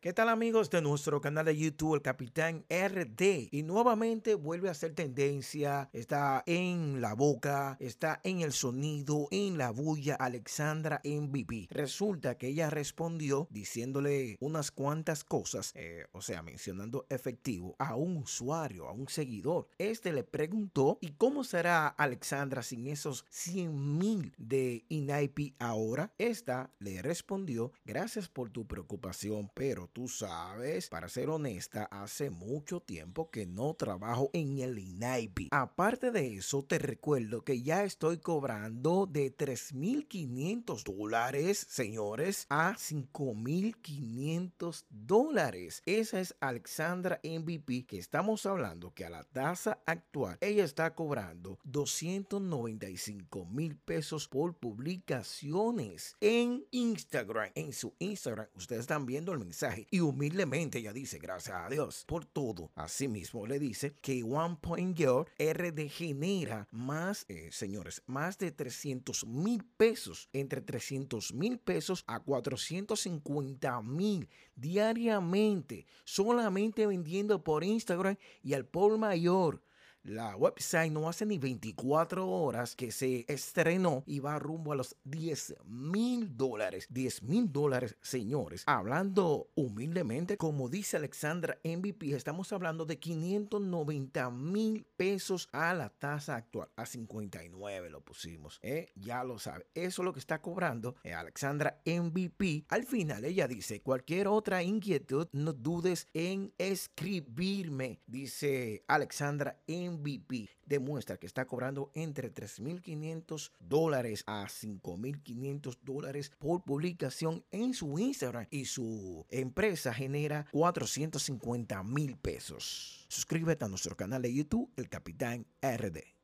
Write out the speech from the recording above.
¿Qué tal amigos de nuestro canal de YouTube, el Capitán RD? Y nuevamente vuelve a ser tendencia, está en la boca, está en el sonido, en la bulla Alexandra MVP. Resulta que ella respondió diciéndole unas cuantas cosas, eh, o sea, mencionando efectivo a un usuario, a un seguidor. Este le preguntó, ¿y cómo será Alexandra sin esos 100 mil de INAIPI ahora? Esta le respondió, gracias por tu preocupación, pero tú sabes, para ser honesta, hace mucho tiempo que no trabajo en el INAIPI. Aparte de eso, te recuerdo que ya estoy cobrando de 3.500 dólares, señores, a 5.500 dólares. Esa es Alexandra MVP que estamos hablando que a la tasa actual ella está cobrando 295 mil pesos por publicaciones en Instagram. En su Instagram, ustedes están viendo el y humildemente ella dice, gracias a Dios por todo. Asimismo le dice que One Point Girl RD genera más, eh, señores, más de 300 mil pesos, entre 300 mil pesos a 450 mil diariamente, solamente vendiendo por Instagram y al por mayor. La website no hace ni 24 horas que se estrenó y va rumbo a los 10 mil dólares. 10 mil dólares, señores. Hablando humildemente, como dice Alexandra MVP, estamos hablando de 590 mil pesos a la tasa actual. A 59 lo pusimos. ¿eh? Ya lo sabe. Eso es lo que está cobrando eh, Alexandra MVP. Al final ella dice, cualquier otra inquietud, no dudes en escribirme. Dice Alexandra MVP MVP demuestra que está cobrando entre 3.500 dólares a 5.500 dólares por publicación en su Instagram y su empresa genera 450 mil pesos. Suscríbete a nuestro canal de YouTube, El Capitán RD.